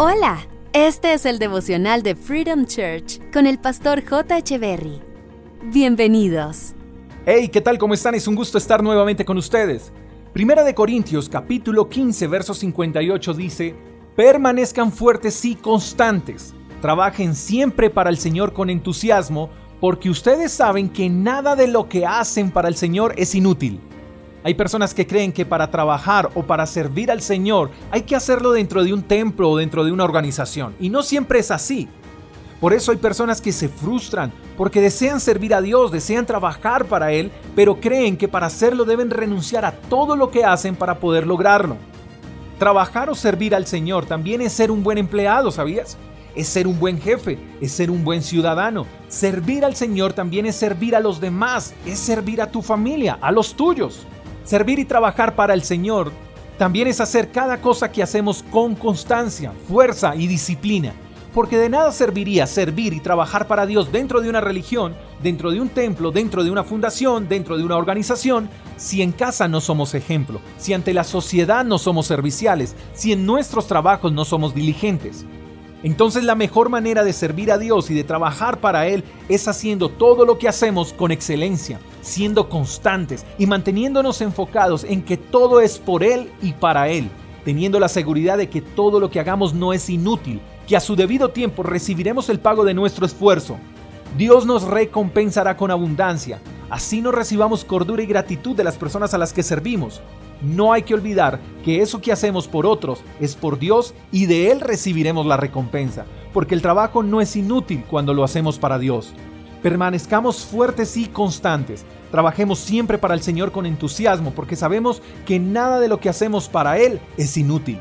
Hola, este es el devocional de Freedom Church con el pastor J. Berry. Bienvenidos. Hey, ¿qué tal? ¿Cómo están? Es un gusto estar nuevamente con ustedes. Primera de Corintios capítulo 15 verso 58 dice, permanezcan fuertes y constantes, trabajen siempre para el Señor con entusiasmo, porque ustedes saben que nada de lo que hacen para el Señor es inútil. Hay personas que creen que para trabajar o para servir al Señor hay que hacerlo dentro de un templo o dentro de una organización, y no siempre es así. Por eso hay personas que se frustran porque desean servir a Dios, desean trabajar para Él, pero creen que para hacerlo deben renunciar a todo lo que hacen para poder lograrlo. Trabajar o servir al Señor también es ser un buen empleado, ¿sabías? Es ser un buen jefe, es ser un buen ciudadano. Servir al Señor también es servir a los demás, es servir a tu familia, a los tuyos. Servir y trabajar para el Señor también es hacer cada cosa que hacemos con constancia, fuerza y disciplina. Porque de nada serviría servir y trabajar para Dios dentro de una religión, dentro de un templo, dentro de una fundación, dentro de una organización, si en casa no somos ejemplo, si ante la sociedad no somos serviciales, si en nuestros trabajos no somos diligentes. Entonces la mejor manera de servir a Dios y de trabajar para Él es haciendo todo lo que hacemos con excelencia, siendo constantes y manteniéndonos enfocados en que todo es por Él y para Él, teniendo la seguridad de que todo lo que hagamos no es inútil, que a su debido tiempo recibiremos el pago de nuestro esfuerzo. Dios nos recompensará con abundancia, así nos recibamos cordura y gratitud de las personas a las que servimos. No hay que olvidar que eso que hacemos por otros es por Dios y de Él recibiremos la recompensa, porque el trabajo no es inútil cuando lo hacemos para Dios. Permanezcamos fuertes y constantes. Trabajemos siempre para el Señor con entusiasmo, porque sabemos que nada de lo que hacemos para Él es inútil.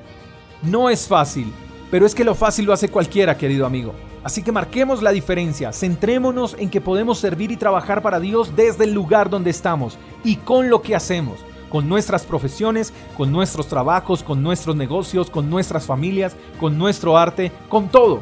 No es fácil, pero es que lo fácil lo hace cualquiera, querido amigo. Así que marquemos la diferencia, centrémonos en que podemos servir y trabajar para Dios desde el lugar donde estamos y con lo que hacemos con nuestras profesiones, con nuestros trabajos, con nuestros negocios, con nuestras familias, con nuestro arte, con todo.